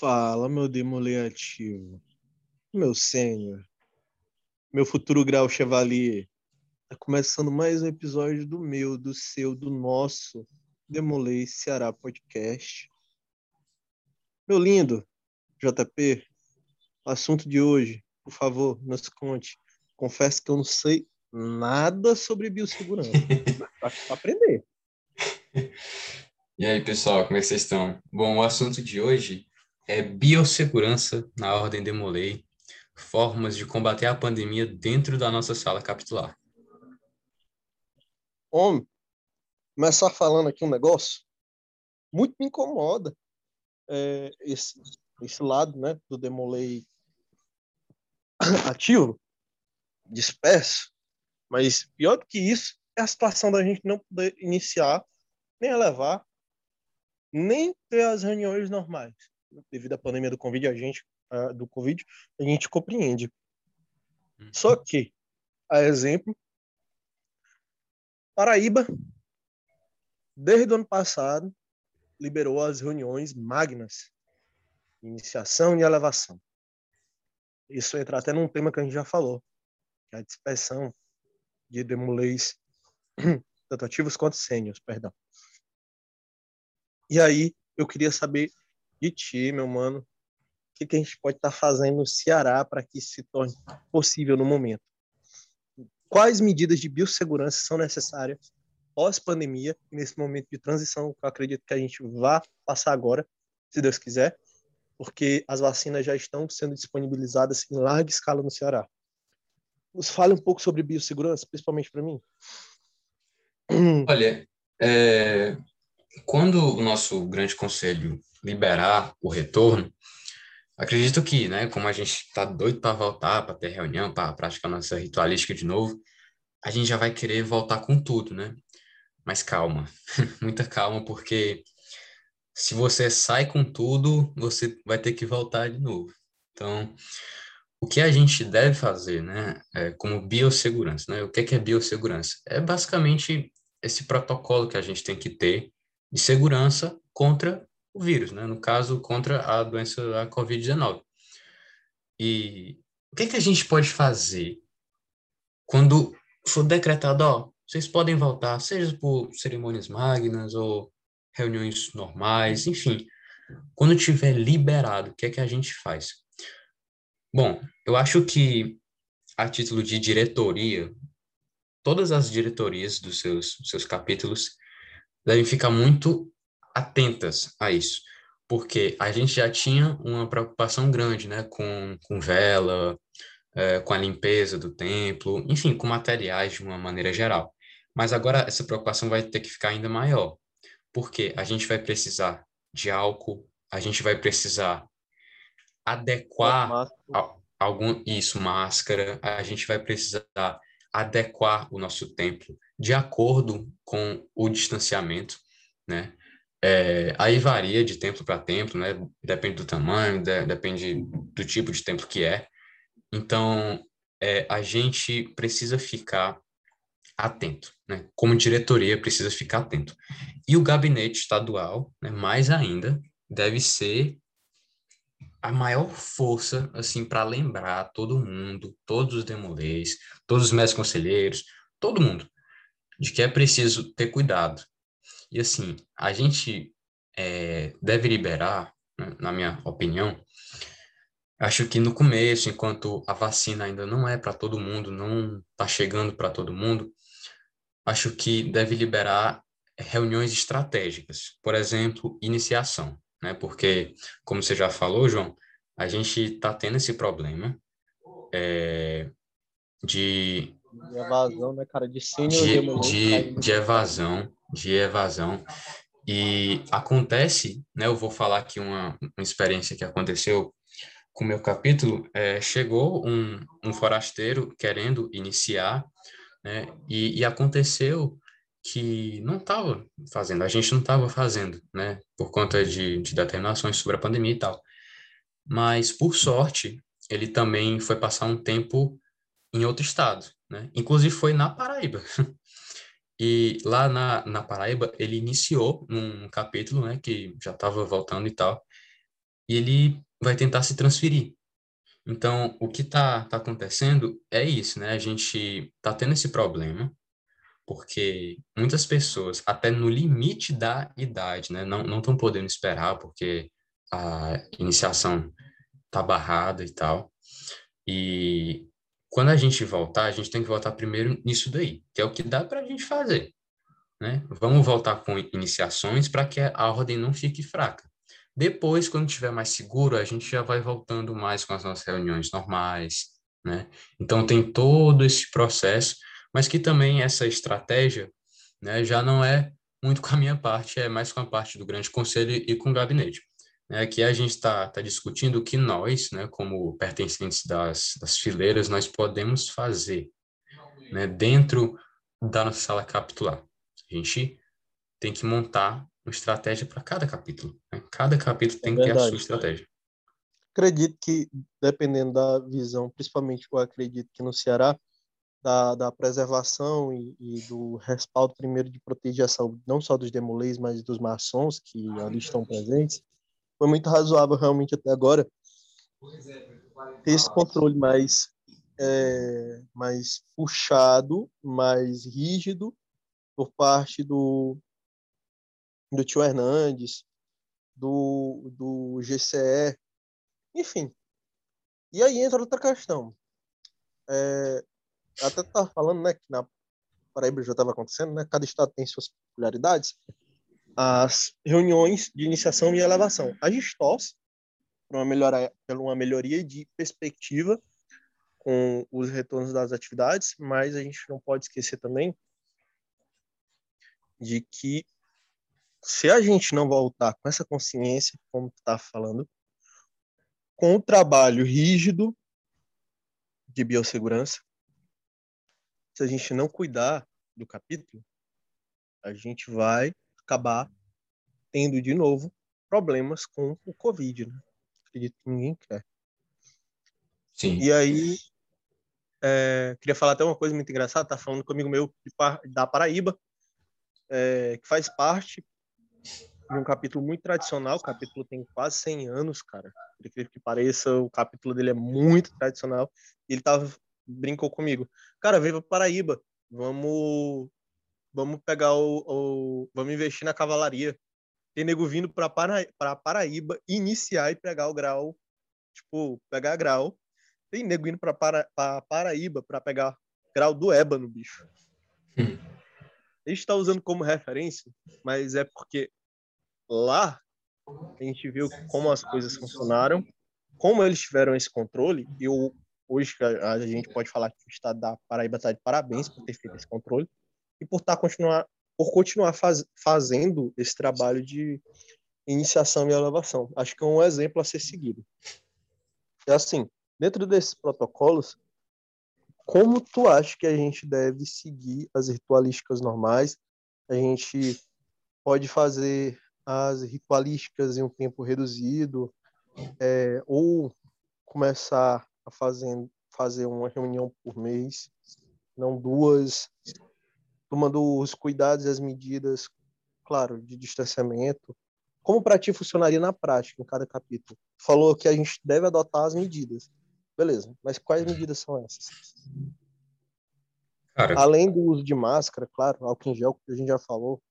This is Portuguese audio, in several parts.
Fala, meu demolê ativo. Meu sênior. Meu futuro grau chevalier. Tá começando mais um episódio do meu, do seu, do nosso Demolei Ceará Podcast. Meu lindo JP, o assunto de hoje, por favor, nos conte. Confesso que eu não sei nada sobre biossegurança. Para aprender. E aí, pessoal, como é que vocês estão? Bom, o assunto de hoje é biossegurança na Ordem Demolei, formas de combater a pandemia dentro da nossa sala capitular. Homem, começar falando aqui um negócio, muito me incomoda é, esse, esse lado né, do Demolei ativo, disperso, mas pior do que isso é a situação da gente não poder iniciar, nem levar, nem ter as reuniões normais devido à pandemia do Covid, a gente, uh, do Covid, a gente compreende. Uhum. Só que, a exemplo, Paraíba, desde o ano passado, liberou as reuniões magnas, iniciação e elevação. Isso entra até num tema que a gente já falou, que é a dispersão de demolês, tanto ativos quanto sênios, perdão. E aí, eu queria saber de ti, meu mano. O que, que a gente pode estar tá fazendo no Ceará para que isso se torne possível no momento? Quais medidas de biossegurança são necessárias pós-pandemia, nesse momento de transição que eu acredito que a gente vá passar agora, se Deus quiser, porque as vacinas já estão sendo disponibilizadas em larga escala no Ceará. Nos fale um pouco sobre biossegurança, principalmente para mim. Olha, é, quando o nosso grande conselho liberar o retorno, acredito que, né, como a gente está doido para voltar, para ter reunião, para praticar nossa ritualística de novo, a gente já vai querer voltar com tudo, né? Mas calma, muita calma, porque se você sai com tudo, você vai ter que voltar de novo. Então, o que a gente deve fazer, né, é, como biossegurança, né? O que é, que é biossegurança? É basicamente esse protocolo que a gente tem que ter de segurança contra vírus, né? no caso, contra a doença da Covid-19. E o que, que a gente pode fazer quando for decretado, ó, vocês podem voltar, seja por cerimônias magnas ou reuniões normais, enfim, quando tiver liberado, o que é que a gente faz? Bom, eu acho que a título de diretoria, todas as diretorias dos seus, seus capítulos devem ficar muito atentas a isso, porque a gente já tinha uma preocupação grande, né, com, com vela, é, com a limpeza do templo, enfim, com materiais de uma maneira geral. Mas agora essa preocupação vai ter que ficar ainda maior, porque a gente vai precisar de álcool, a gente vai precisar adequar algum isso, máscara, a gente vai precisar adequar o nosso templo de acordo com o distanciamento, né? É, aí varia de templo para templo, né? Depende do tamanho, de, depende do tipo de templo que é. Então, é, a gente precisa ficar atento, né? Como diretoria precisa ficar atento. E o gabinete estadual, né, mais ainda, deve ser a maior força assim para lembrar todo mundo, todos os demolês, todos os mestres conselheiros, todo mundo, de que é preciso ter cuidado, e assim, a gente é, deve liberar, né, na minha opinião, acho que no começo, enquanto a vacina ainda não é para todo mundo, não está chegando para todo mundo, acho que deve liberar reuniões estratégicas, por exemplo, iniciação, né? Porque, como você já falou, João, a gente está tendo esse problema é, de de evasão, né, cara? De sênior de, de, de evasão, de evasão. E acontece, né? Eu vou falar aqui uma, uma experiência que aconteceu com o meu capítulo. É, chegou um, um forasteiro querendo iniciar, né? E, e aconteceu que não estava fazendo, a gente não estava fazendo, né? Por conta de, de determinações sobre a pandemia e tal. Mas, por sorte, ele também foi passar um tempo em outro estado, né? Inclusive foi na Paraíba. E lá na, na Paraíba ele iniciou num capítulo, né, que já estava voltando e tal. e ele vai tentar se transferir. Então, o que está tá acontecendo é isso, né? A gente está tendo esse problema, porque muitas pessoas, até no limite da idade, né, não estão podendo esperar, porque a iniciação está barrada e tal. E quando a gente voltar, a gente tem que voltar primeiro nisso daí, que é o que dá para a gente fazer. Né? Vamos voltar com iniciações para que a ordem não fique fraca. Depois, quando estiver mais seguro, a gente já vai voltando mais com as nossas reuniões normais, né? Então tem todo esse processo, mas que também essa estratégia, né, já não é muito com a minha parte, é mais com a parte do grande conselho e com o gabinete. Né? Aqui a gente está tá discutindo o que nós, né, como pertencentes das, das fileiras, nós podemos fazer né, dentro da nossa sala capitular. A gente tem que montar uma estratégia para cada capítulo. Né? Cada capítulo é tem que ter a sua estratégia. Acredito que, dependendo da visão, principalmente eu acredito que no Ceará, da, da preservação e, e, do respaldo, primeiro, de proteger a saúde, não só dos demolês, mas dos maçons que ali estão presentes, foi muito razoável realmente até agora ter esse controle mais, é, mais puxado, mais rígido por parte do, do tio Hernandes, do, do GCE, enfim. E aí entra outra questão. É, até tá falando, né, que na Paraíba já estava acontecendo, né? Cada estado tem suas peculiaridades. As reuniões de iniciação e elevação. A por uma, melhora, por uma melhoria de perspectiva com os retornos das atividades, mas a gente não pode esquecer também de que se a gente não voltar com essa consciência, como está falando, com o trabalho rígido de biossegurança, se a gente não cuidar do capítulo, a gente vai acabar tendo de novo problemas com o Covid, né? Acredito que ninguém quer. Sim. E aí, é, queria falar até uma coisa muito engraçada, tá falando comigo meu da Paraíba, é, que faz parte de um capítulo muito tradicional. O capítulo tem quase 100 anos, cara. Por incrível que pareça, o capítulo dele é muito tradicional. Ele tava, brincou comigo. Cara, vem pra Paraíba. Vamos, vamos pegar o, o Vamos investir na cavalaria. Tem nego vindo pra, Para, pra Paraíba iniciar e pegar o grau. Tipo, pegar grau. Tem nego indo pra, para, pra Paraíba pra pegar grau do ébano, bicho. Hum. A gente está usando como referência, mas é porque lá a gente viu como as coisas funcionaram, como eles tiveram esse controle, e hoje a, gente pode falar que o Estado da Paraíba está de parabéns por ter feito esse controle e por tá continuar por continuar faz, fazendo esse trabalho de iniciação e elevação. Acho que é um exemplo a ser seguido. É assim, dentro desses protocolos, como tu acha que a gente deve seguir as ritualísticas normais? A gente pode fazer as ritualísticas em um tempo reduzido, é, ou começar a fazer, fazer uma reunião por mês, não duas, tomando os cuidados e as medidas, claro, de distanciamento. Como para ti funcionaria na prática, em cada capítulo? Falou que a gente deve adotar as medidas. Beleza, mas quais medidas são essas? Cara, Além do uso de máscara, claro, álcool em gel, que a gente já falou.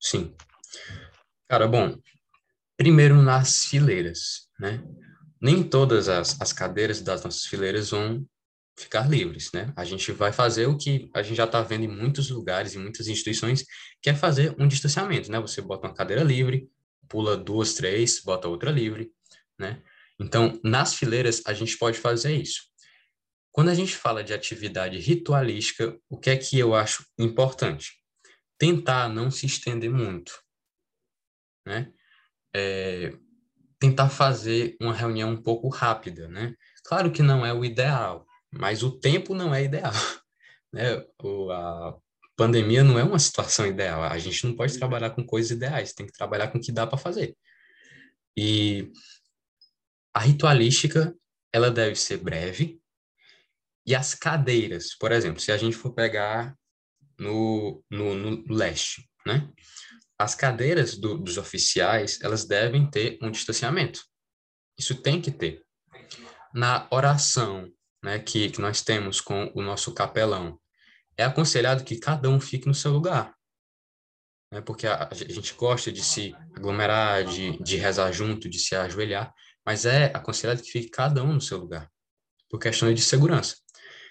Sim. Cara, bom, primeiro nas fileiras, né? Nem todas as, as cadeiras das nossas fileiras vão ficar livres, né? A gente vai fazer o que a gente já está vendo em muitos lugares, em muitas instituições, que é fazer um distanciamento, né? Você bota uma cadeira livre, pula duas, três, bota outra livre, né? Então, nas fileiras, a gente pode fazer isso. Quando a gente fala de atividade ritualística, o que é que eu acho importante? Tentar não se estender muito né? É, tentar fazer uma reunião um pouco rápida, né? Claro que não é o ideal, mas o tempo não é ideal, né? O, a pandemia não é uma situação ideal. A gente não pode trabalhar com coisas ideais, tem que trabalhar com o que dá para fazer. E a ritualística, ela deve ser breve. E as cadeiras, por exemplo, se a gente for pegar no, no, no leste, né? as cadeiras do, dos oficiais elas devem ter um distanciamento, Isso tem que ter. Na oração né, que, que nós temos com o nosso capelão, é aconselhado que cada um fique no seu lugar. Né, porque a, a gente gosta de se aglomerar, de, de rezar junto, de se ajoelhar, mas é aconselhado que fique cada um no seu lugar, por questões de segurança.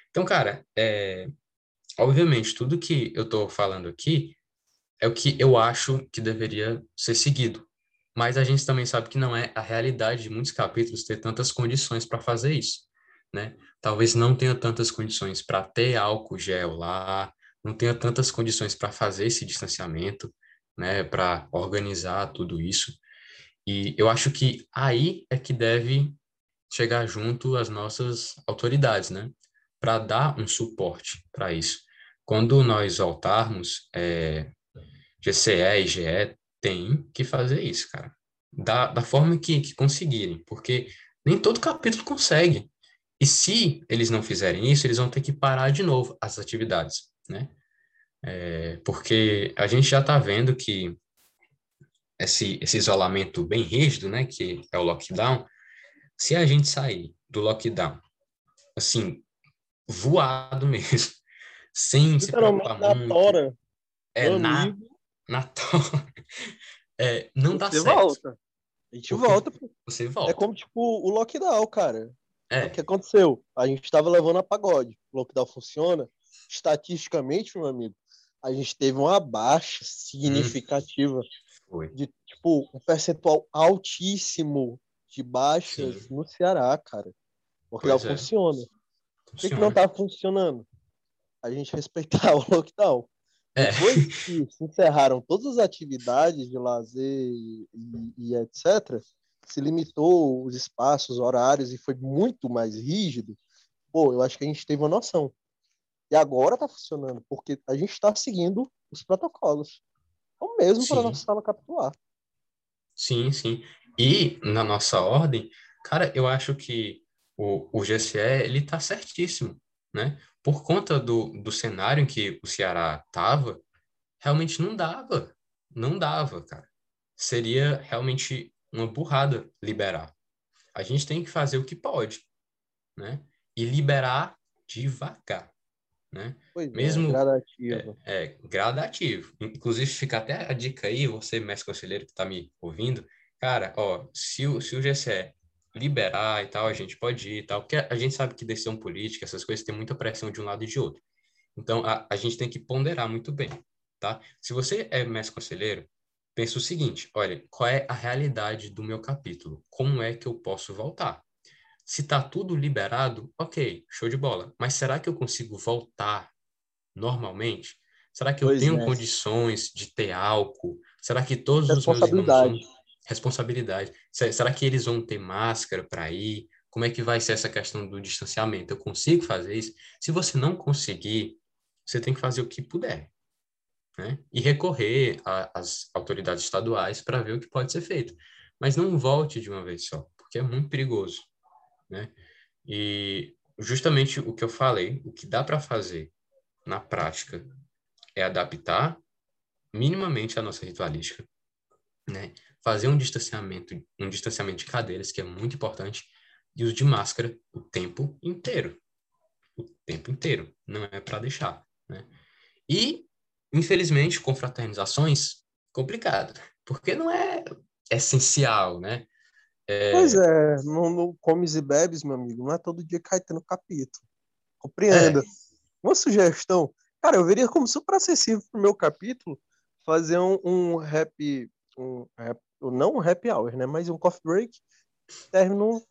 Então, cara, é, obviamente, tudo que eu estou falando aqui é o que eu acho que deveria ser seguido. Mas a gente também sabe que não é a realidade de muitos capítulos ter tantas condições para fazer isso, né? Talvez não tenha tantas condições para ter álcool gel lá, não tenha tantas condições para fazer esse distanciamento, né, para organizar tudo isso. E eu acho que aí é que deve chegar junto as nossas autoridades, né, para dar um suporte para isso. Quando nós voltarmos, é, GCE e GE tem que fazer isso, cara. Da, da forma que, que conseguirem, porque nem todo capítulo consegue. E se eles não fizerem isso, eles vão ter que parar de novo as atividades, né? É, porque a gente já está vendo que esse, esse isolamento bem rígido, né, que é o lockdown, se a gente sair do lockdown, assim, voado mesmo, sem se preocupar na muito, tora, é, meu na, amigo, na tora, é, não dá você certo. volta. A gente Porque volta. pô. Você volta. É como, tipo, o lockdown, cara. É, O que aconteceu? A gente estava levando a pagode. O lockdown funciona. Estatisticamente, meu amigo, a gente teve uma baixa significativa foi. de, tipo, um percentual altíssimo de baixas Sim. no Ceará, cara. O lockdown é. funciona. O que, que Funciona. não tá funcionando? A gente respeitar o lockdown. É. Depois que se encerraram todas as atividades de lazer e, e etc., se limitou os espaços, horários e foi muito mais rígido, pô, eu acho que a gente teve uma noção. E agora tá funcionando, porque a gente está seguindo os protocolos. É o mesmo para nossa sala capitular. Sim, sim. E na nossa ordem, cara, eu acho que o, o GCE, ele tá certíssimo, né? Por conta do, do cenário em que o Ceará tava, realmente não dava. Não dava, cara. Seria realmente uma burrada liberar. A gente tem que fazer o que pode, né? E liberar devagar, né? Pois Mesmo- é, gradativo. É gradativo. Inclusive, fica até a dica aí, você, mestre conselheiro que está me ouvindo, cara, ó, se o, se o GCE liberar e tal, a gente pode ir e tal, porque a gente sabe que decisão política, essas coisas, tem muita pressão de um lado e de outro. Então, a, a gente tem que ponderar muito bem, tá? Se você é mestre conselheiro, pensa o seguinte, olha, qual é a realidade do meu capítulo? Como é que eu posso voltar? Se tá tudo liberado, ok, show de bola. Mas será que eu consigo voltar normalmente? Será que eu Pois tenho é. condições de ter álcool? Será que todos os meus irmãos Responsabilidade. vão... Responsabilidade. Se- Será que eles vão ter máscara para ir? Como é que vai ser essa questão do distanciamento? Eu consigo fazer isso? Se você não conseguir, você tem que fazer o que puder. Né? E recorrer às autoridades estaduais para ver o que pode ser feito. Mas não volte de uma vez só, porque é muito perigoso. Né? E justamente o que eu falei, o que dá para fazer na prática é adaptar minimamente a nossa ritualística, né? Fazer um distanciamento, um distanciamento de cadeiras, que é muito importante, e uso de máscara o tempo inteiro. O tempo inteiro, não é para deixar, né? E, infelizmente, confraternizações, complicado, porque não é essencial, né? É, Pois é, no, no comes e bebes, meu amigo, não é todo dia cai tendo capítulo. Compreenda. Uma sugestão, cara, eu veria como super acessível pro meu capítulo fazer um, um rap, um rap, não um happy hour, né, mas um coffee break, término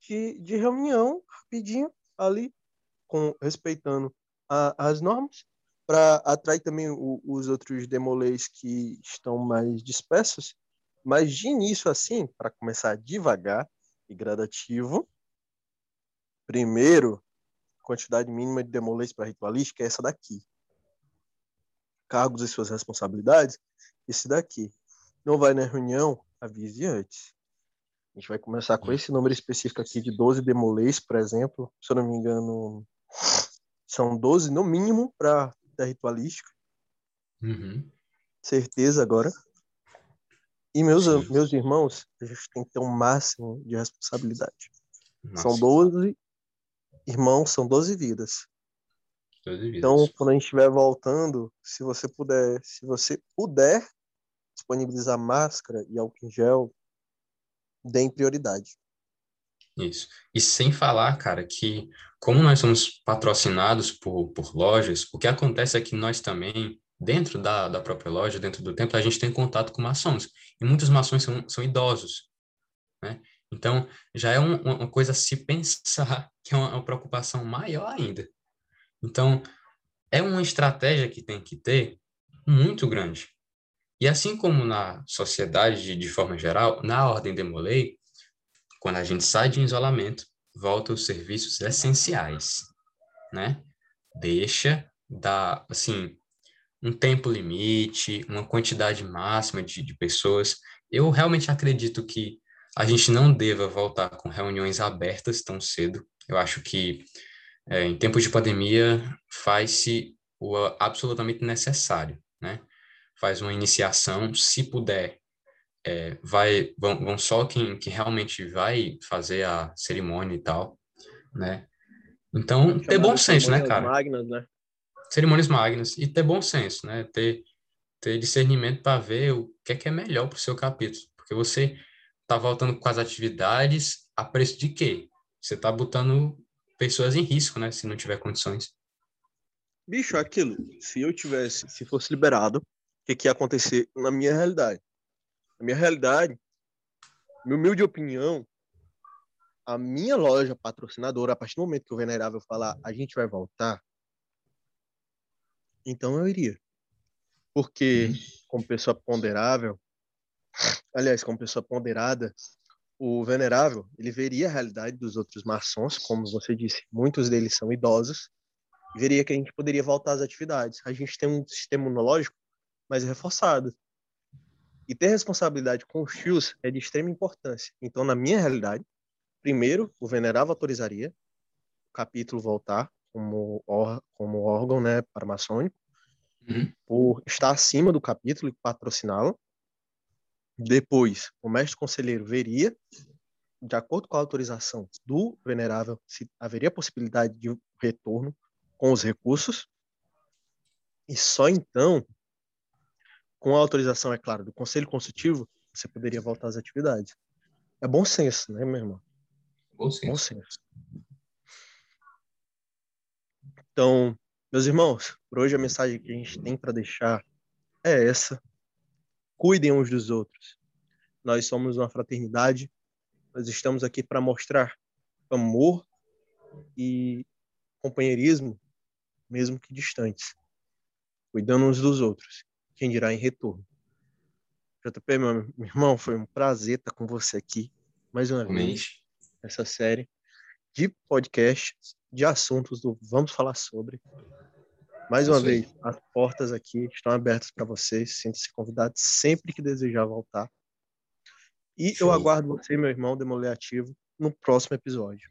de, de reunião, rapidinho, ali, com, respeitando a- as normas, para atrair também o- os outros demolês que estão mais dispersos, mas de início assim, para começar devagar e gradativo, primeiro, quantidade mínima de demolês para ritualística é essa daqui. Cargos e suas responsabilidades, esse daqui. Não vai na reunião, avise antes. A gente vai começar com esse número específico aqui de 12 demolês, por exemplo. Se eu não me engano, são 12 no mínimo para da ritualística uhum, certeza agora. E meus, meus irmãos, a gente tem que ter um máximo de responsabilidade. São 12 irmãos, são 12 vidas. 12 vidas. Então, quando a gente estiver voltando, se você puder, se você puder disponibilizar máscara e álcool em gel, deem prioridade. Isso. E sem falar, cara, que como nós somos patrocinados por, por lojas, o que acontece é que nós também, dentro da, da própria loja, dentro do templo, a gente tem contato com maçons. E muitos maçons são, são idosos, né? Então, já é um, uma coisa a se pensar que é uma, uma preocupação maior ainda. Então, é uma estratégia que tem que ter muito grande. E assim como na sociedade de, de forma geral, na ordem de Molay, quando a gente sai de isolamento, volta aos serviços essenciais, né? Deixa da, assim, um tempo limite, uma quantidade máxima de, de pessoas. Eu realmente acredito que a gente não deva voltar com reuniões abertas tão cedo. Eu acho que é, em tempos de pandemia faz-se o absolutamente necessário, né? Faz uma iniciação, se puder, é, vai, vão, vão só quem, quem realmente vai fazer a cerimônia e tal, né? Então, ter bom senso, né, cara? Magnas, né? Cerimônias magnas. E ter bom senso, né? Ter, ter discernimento para ver o que é que é melhor para o seu capítulo. Porque você tá voltando com as atividades a preço de quê? Você tá botando pessoas em risco, né? Se não tiver condições. Bicho, aquilo. Se eu tivesse, se fosse liberado, o que, que ia acontecer na minha realidade? Na minha realidade, minha humilde opinião, a minha loja patrocinadora, a partir do momento que o Venerável falar, a gente vai voltar, então eu iria. Porque, como pessoa ponderável, aliás, como pessoa ponderada, o Venerável, ele veria a realidade dos outros maçons, como você disse, muitos deles são idosos, veria que a gente poderia voltar às atividades. A gente tem um sistema imunológico mais reforçado. E ter responsabilidade com os fios é de extrema importância. Então, na minha realidade, primeiro, o venerável autorizaria o capítulo voltar como, or, como órgão né, paramaçônico, uhum. por estar acima do capítulo e patrociná-lo. Depois, o mestre conselheiro veria, de acordo com a autorização do venerável, se haveria possibilidade de retorno com os recursos. E só então com a autorização, é claro, do Conselho Consultivo, você poderia voltar às atividades. É bom senso, né, meu irmão? Bom senso. Bom senso. Então, meus irmãos, por hoje a mensagem que a gente tem para deixar é essa. Cuidem uns dos outros. Nós somos uma fraternidade. Nós estamos aqui para mostrar amor e companheirismo, mesmo que distantes, cuidando uns dos outros quem dirá em retorno. JP, meu, irmão, foi um prazer estar com você aqui mais uma vez nessa série de podcasts, de assuntos do Vamos Falar Sobre. Mais uma vez, as portas aqui estão abertas para vocês. Sinta-se convidado sempre que desejar voltar. E Show. eu aguardo você, meu irmão Demolé Ativo, no próximo episódio.